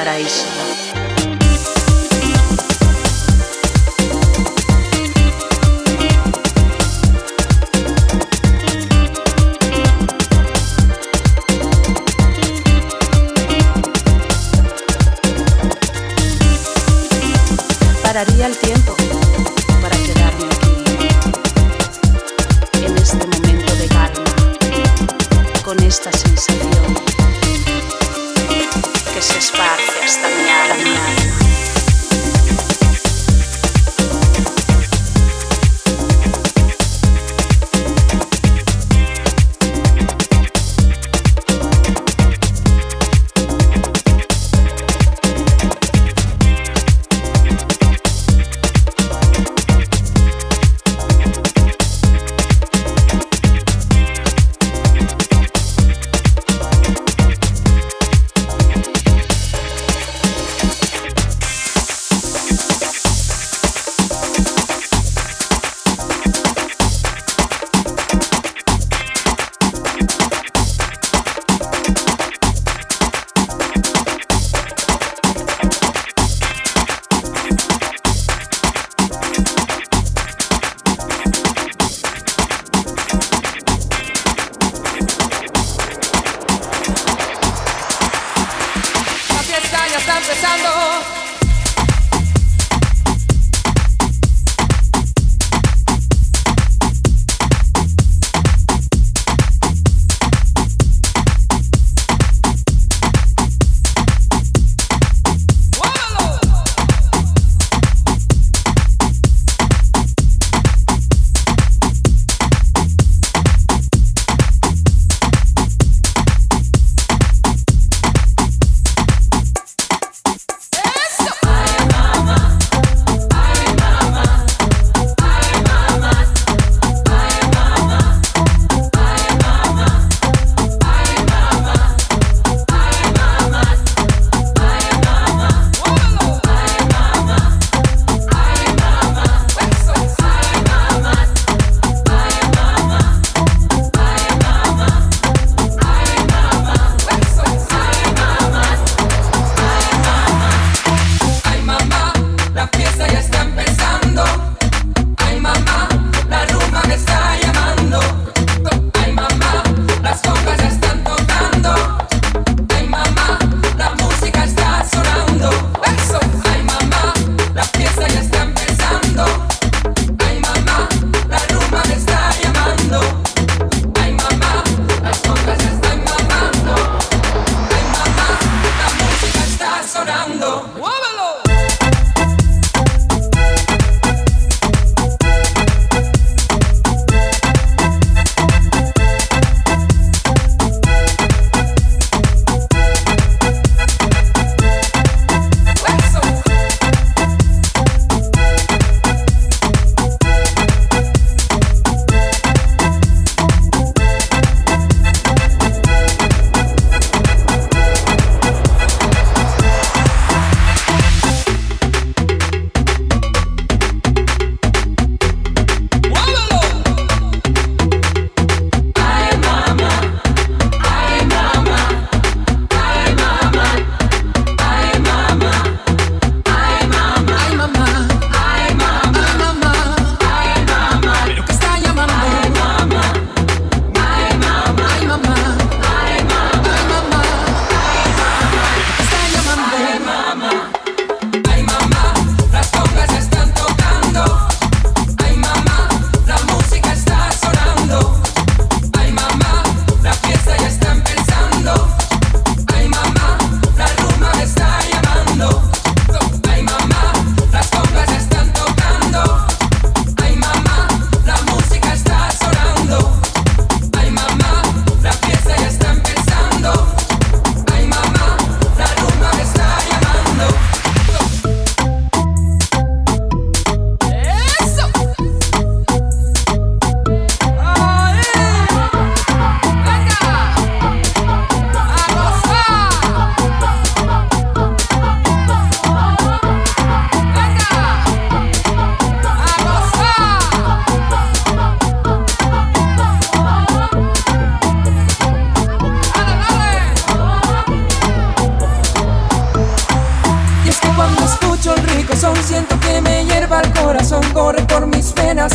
paraíso.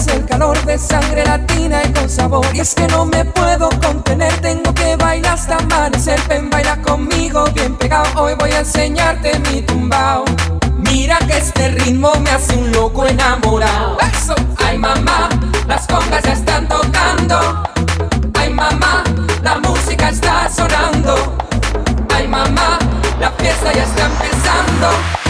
el calor de sangre latina y con sabor. Y es que no me puedo contener, tengo que bailar hasta amanecer. Ven, baila conmigo, bien pegado. Hoy voy a enseñarte mi tumbao. Mira que este ritmo me hace un loco enamorado. Ay mamá, las congas ya están tocando. Ay mamá, la música está sonando. Ay mamá, la fiesta ya está empezando.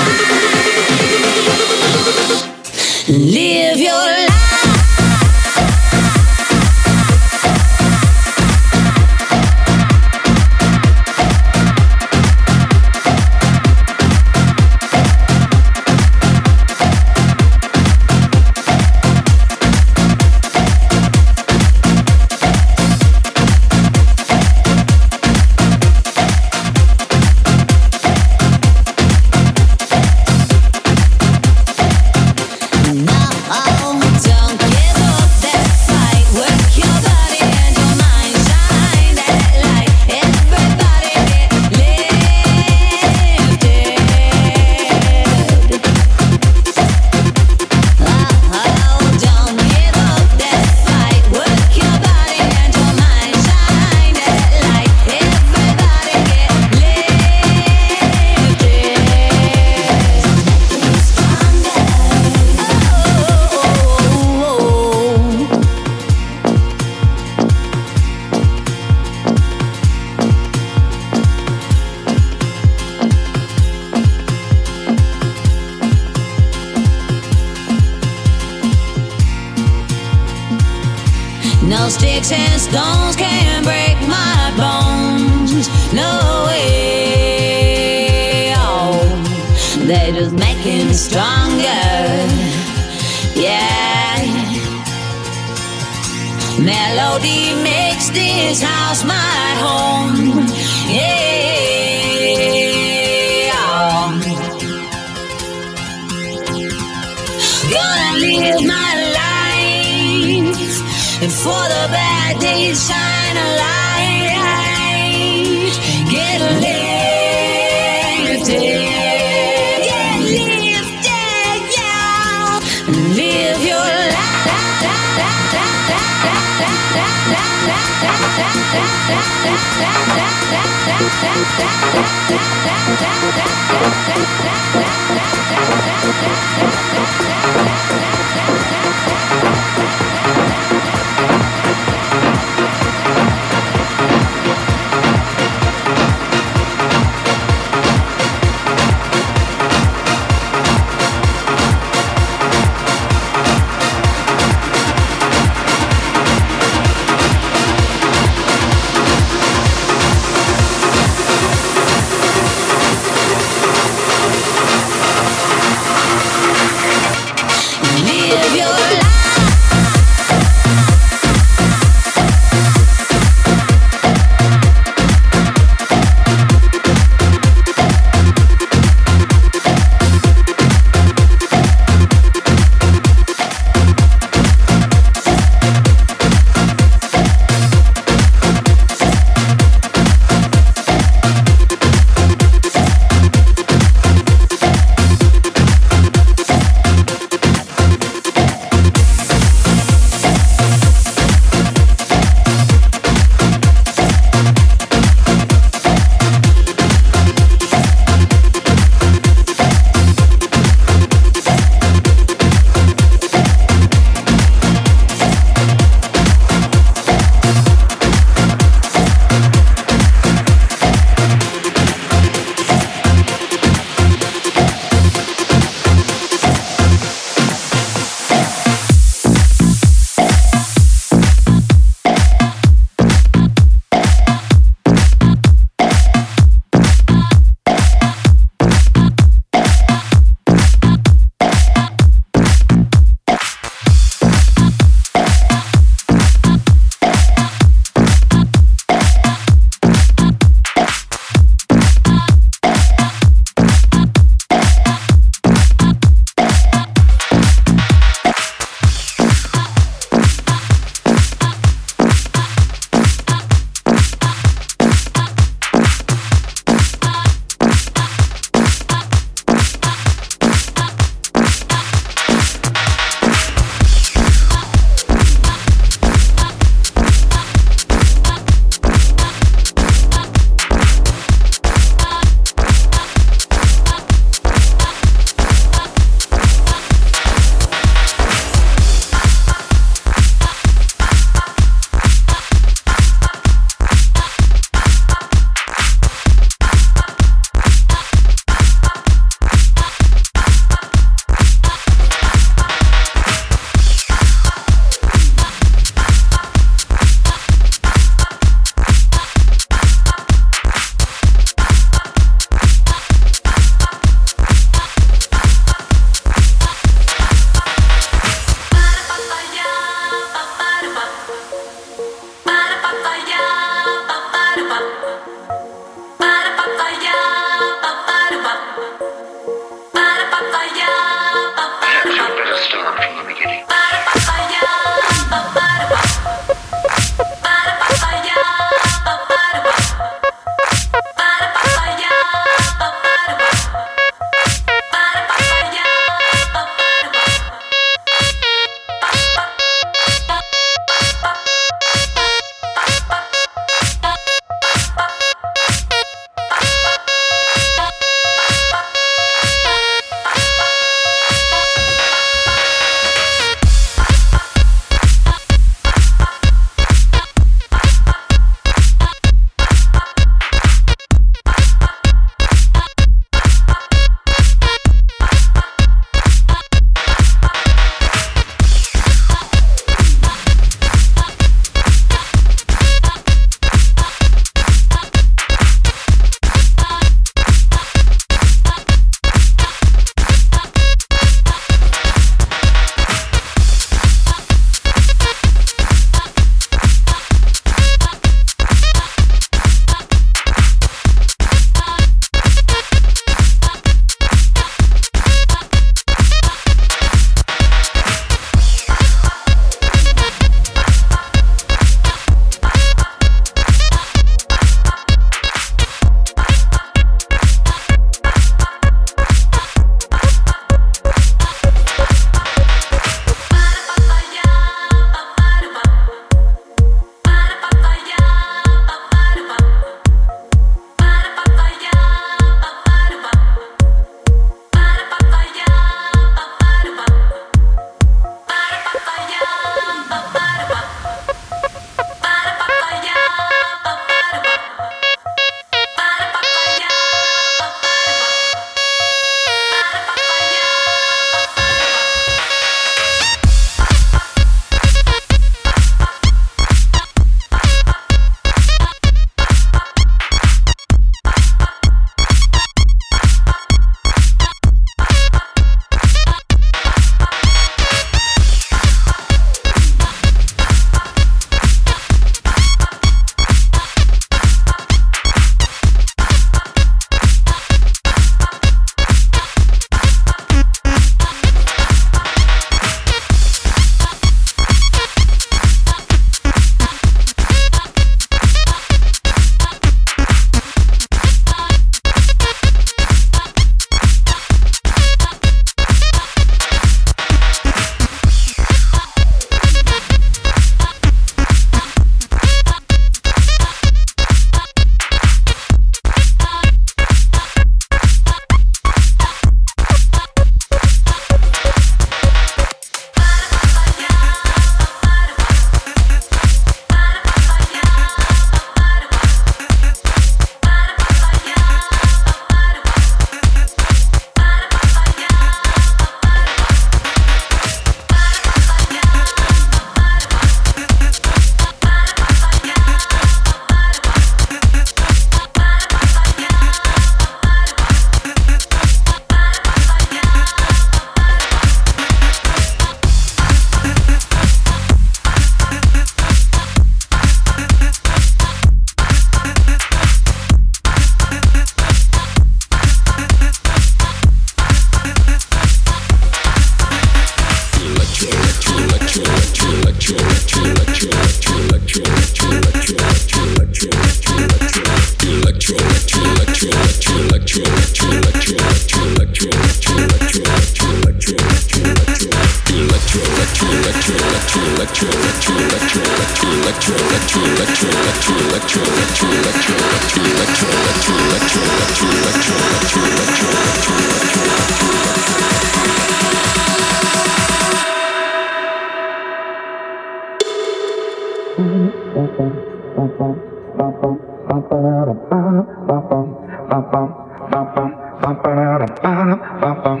bum bum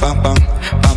bum bum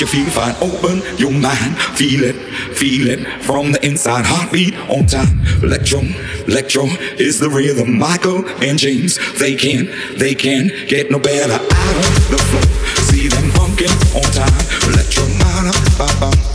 you feel fine. Open your mind, feel it, feel it from the inside. Heartbeat on time. Electro, electro is the rhythm. Michael and James, they can, they can get no better out on the floor. See them funkin' on time. Electro, ba ba ba ba ba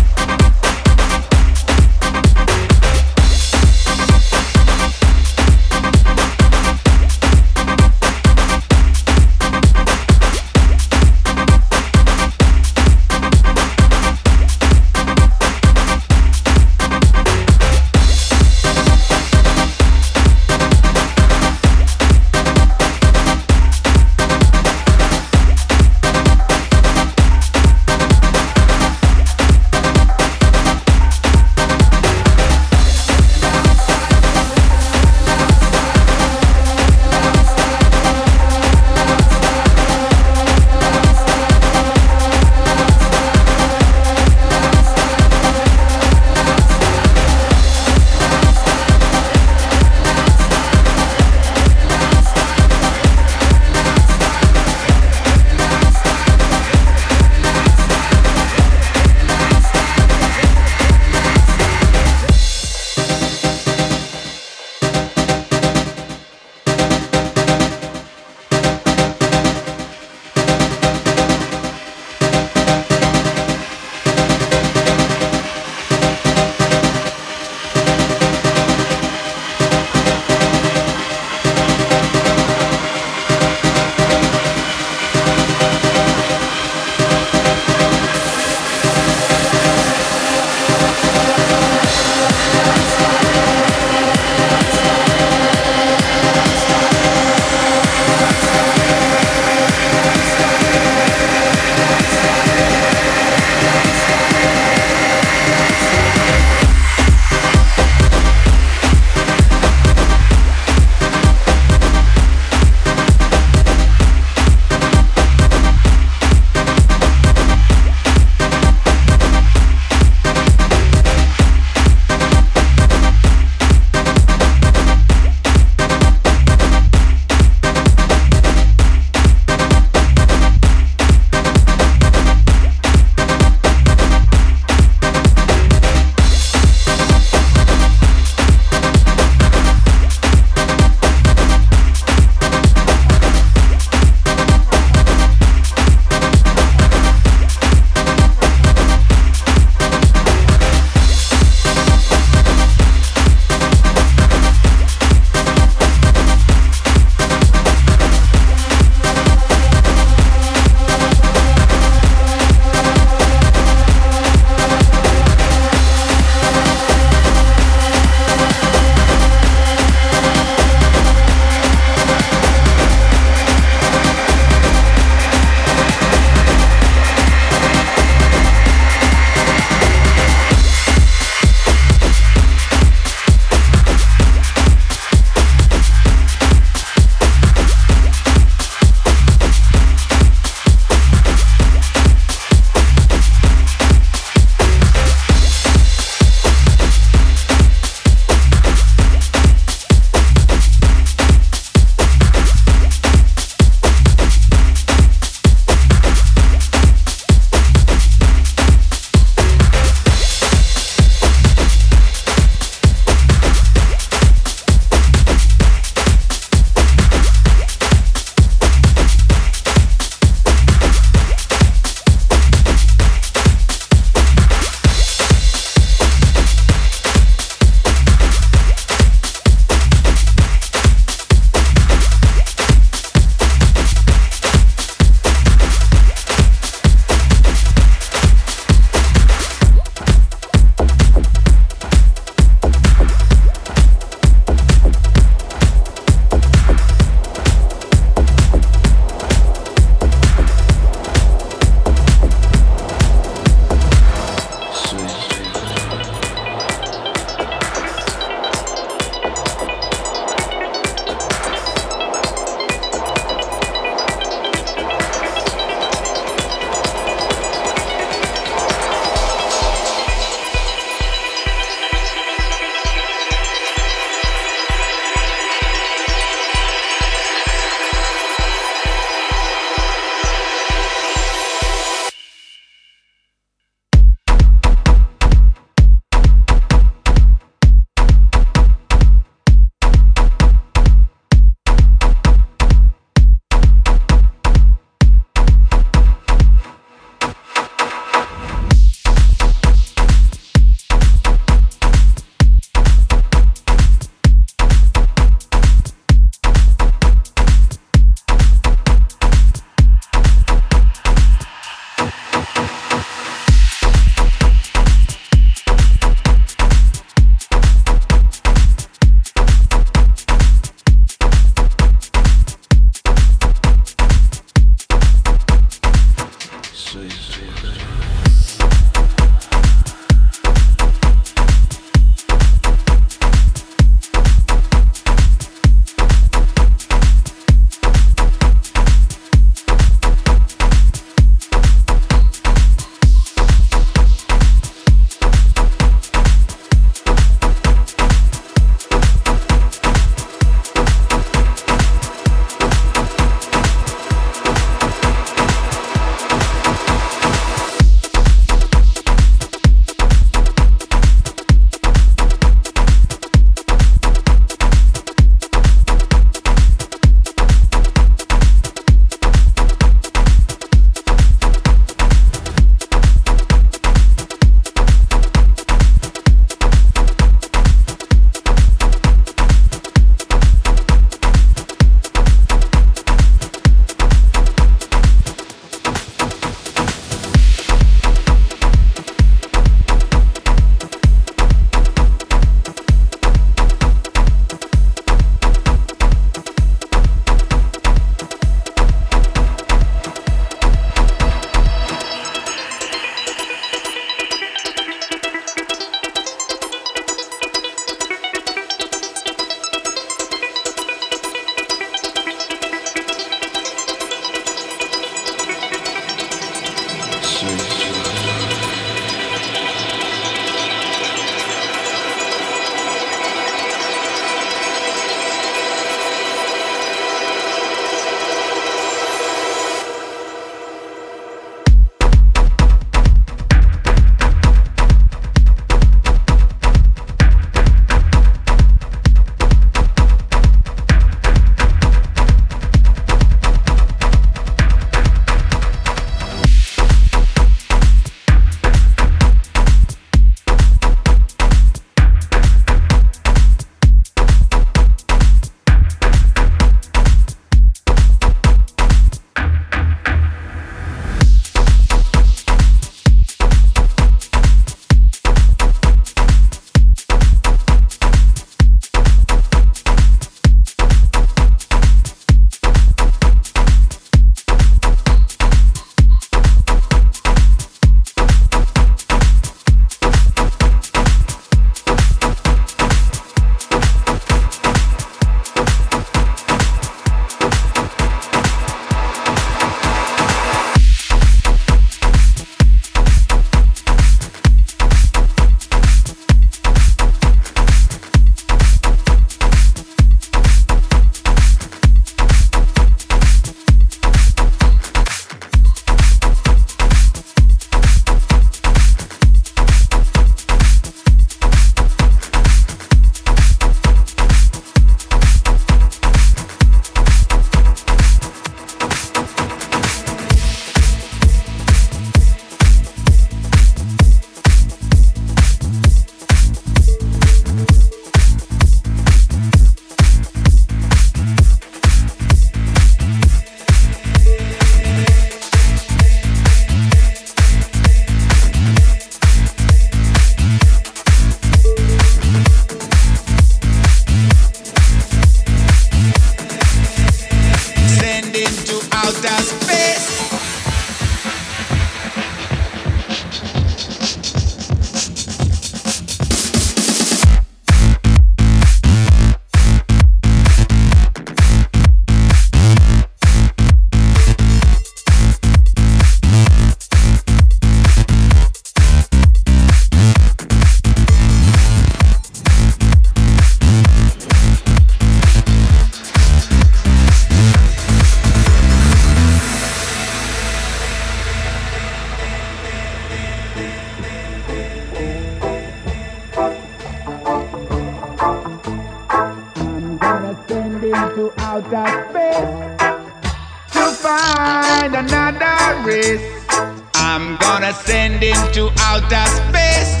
space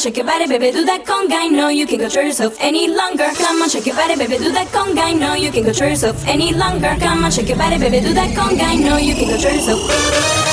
shake your body, baby, do that conga. No, you can control yourself any longer. Come on, shake your body, baby, do that conga. No, you can control yourself any longer. Come on, shake your body, baby, do that conga. No, you can control yourself.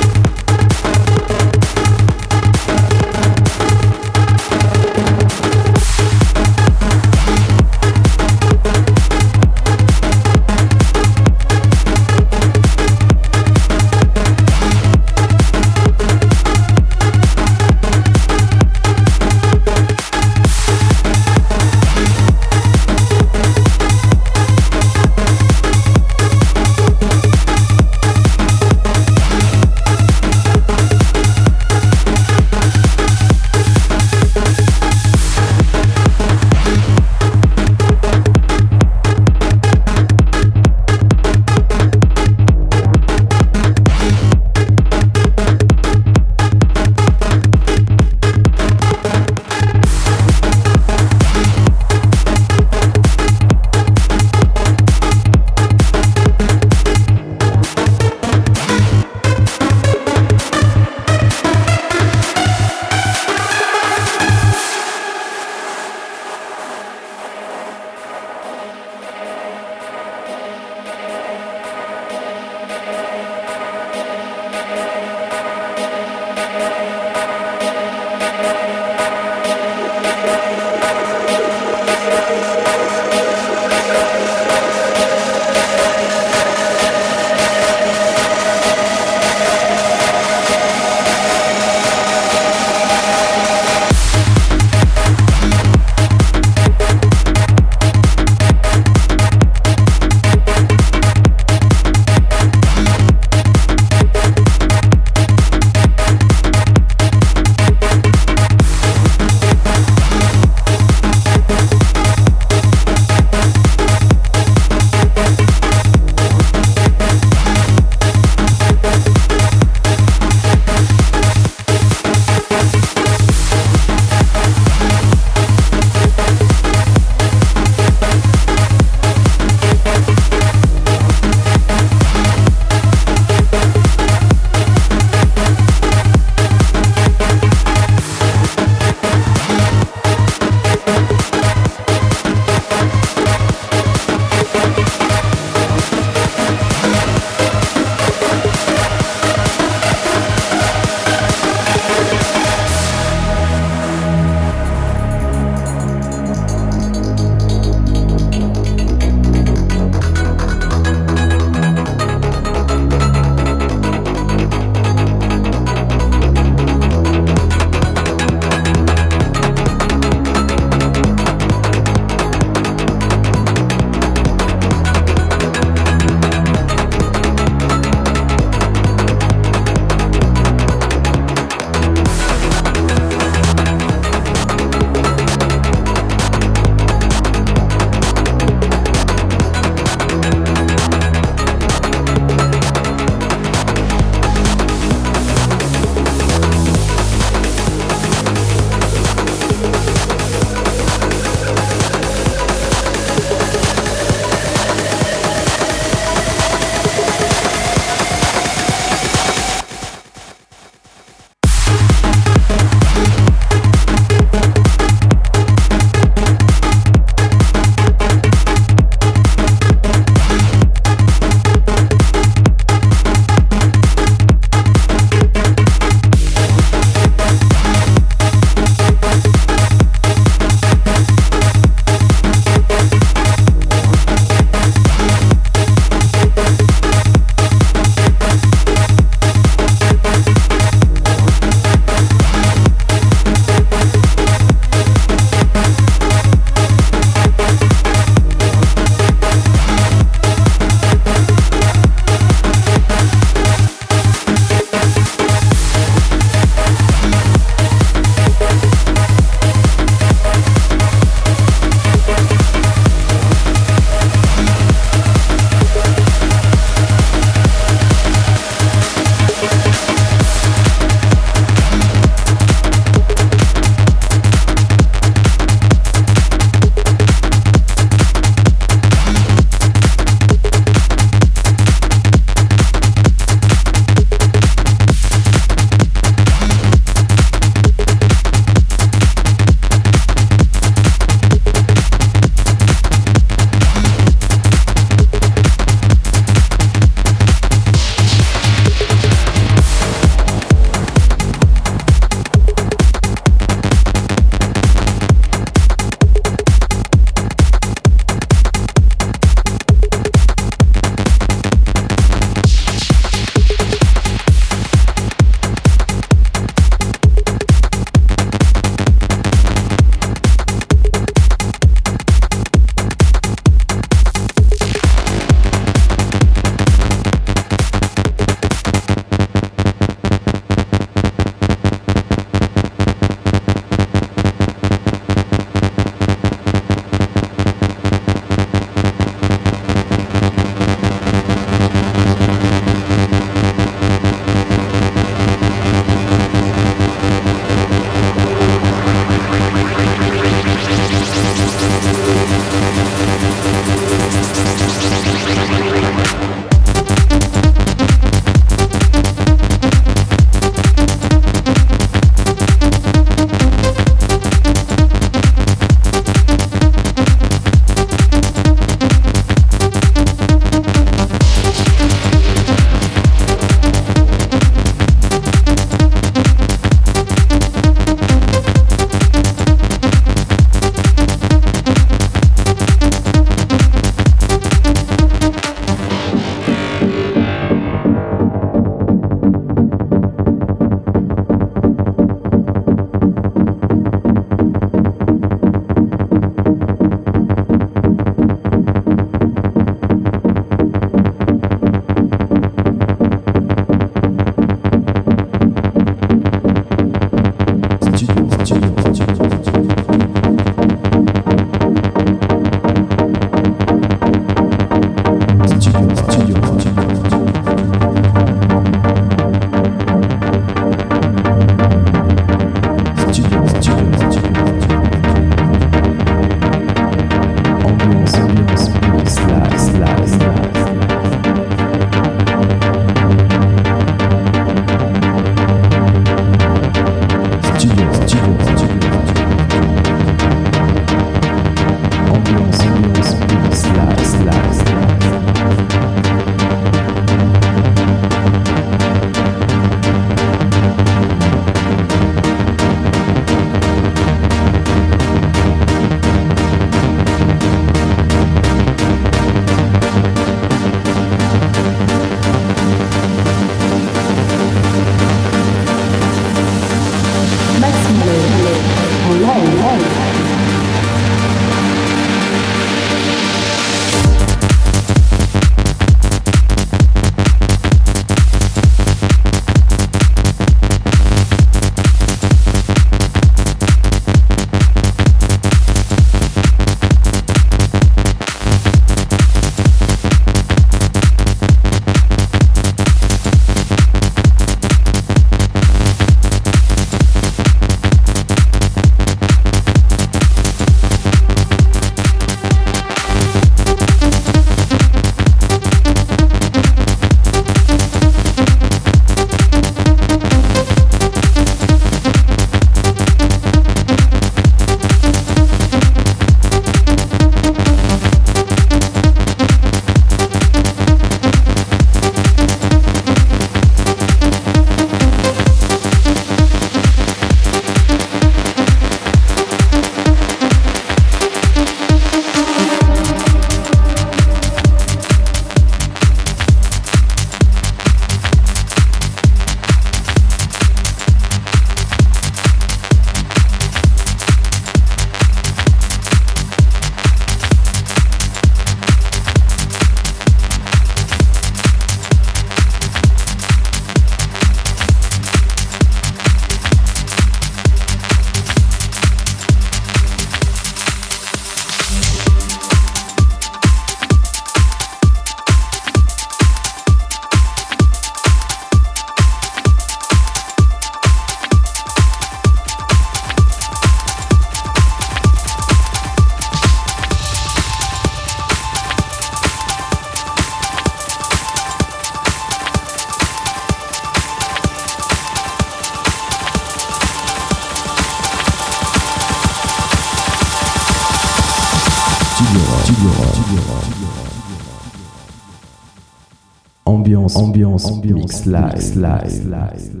Ambiance, live, live, live, live.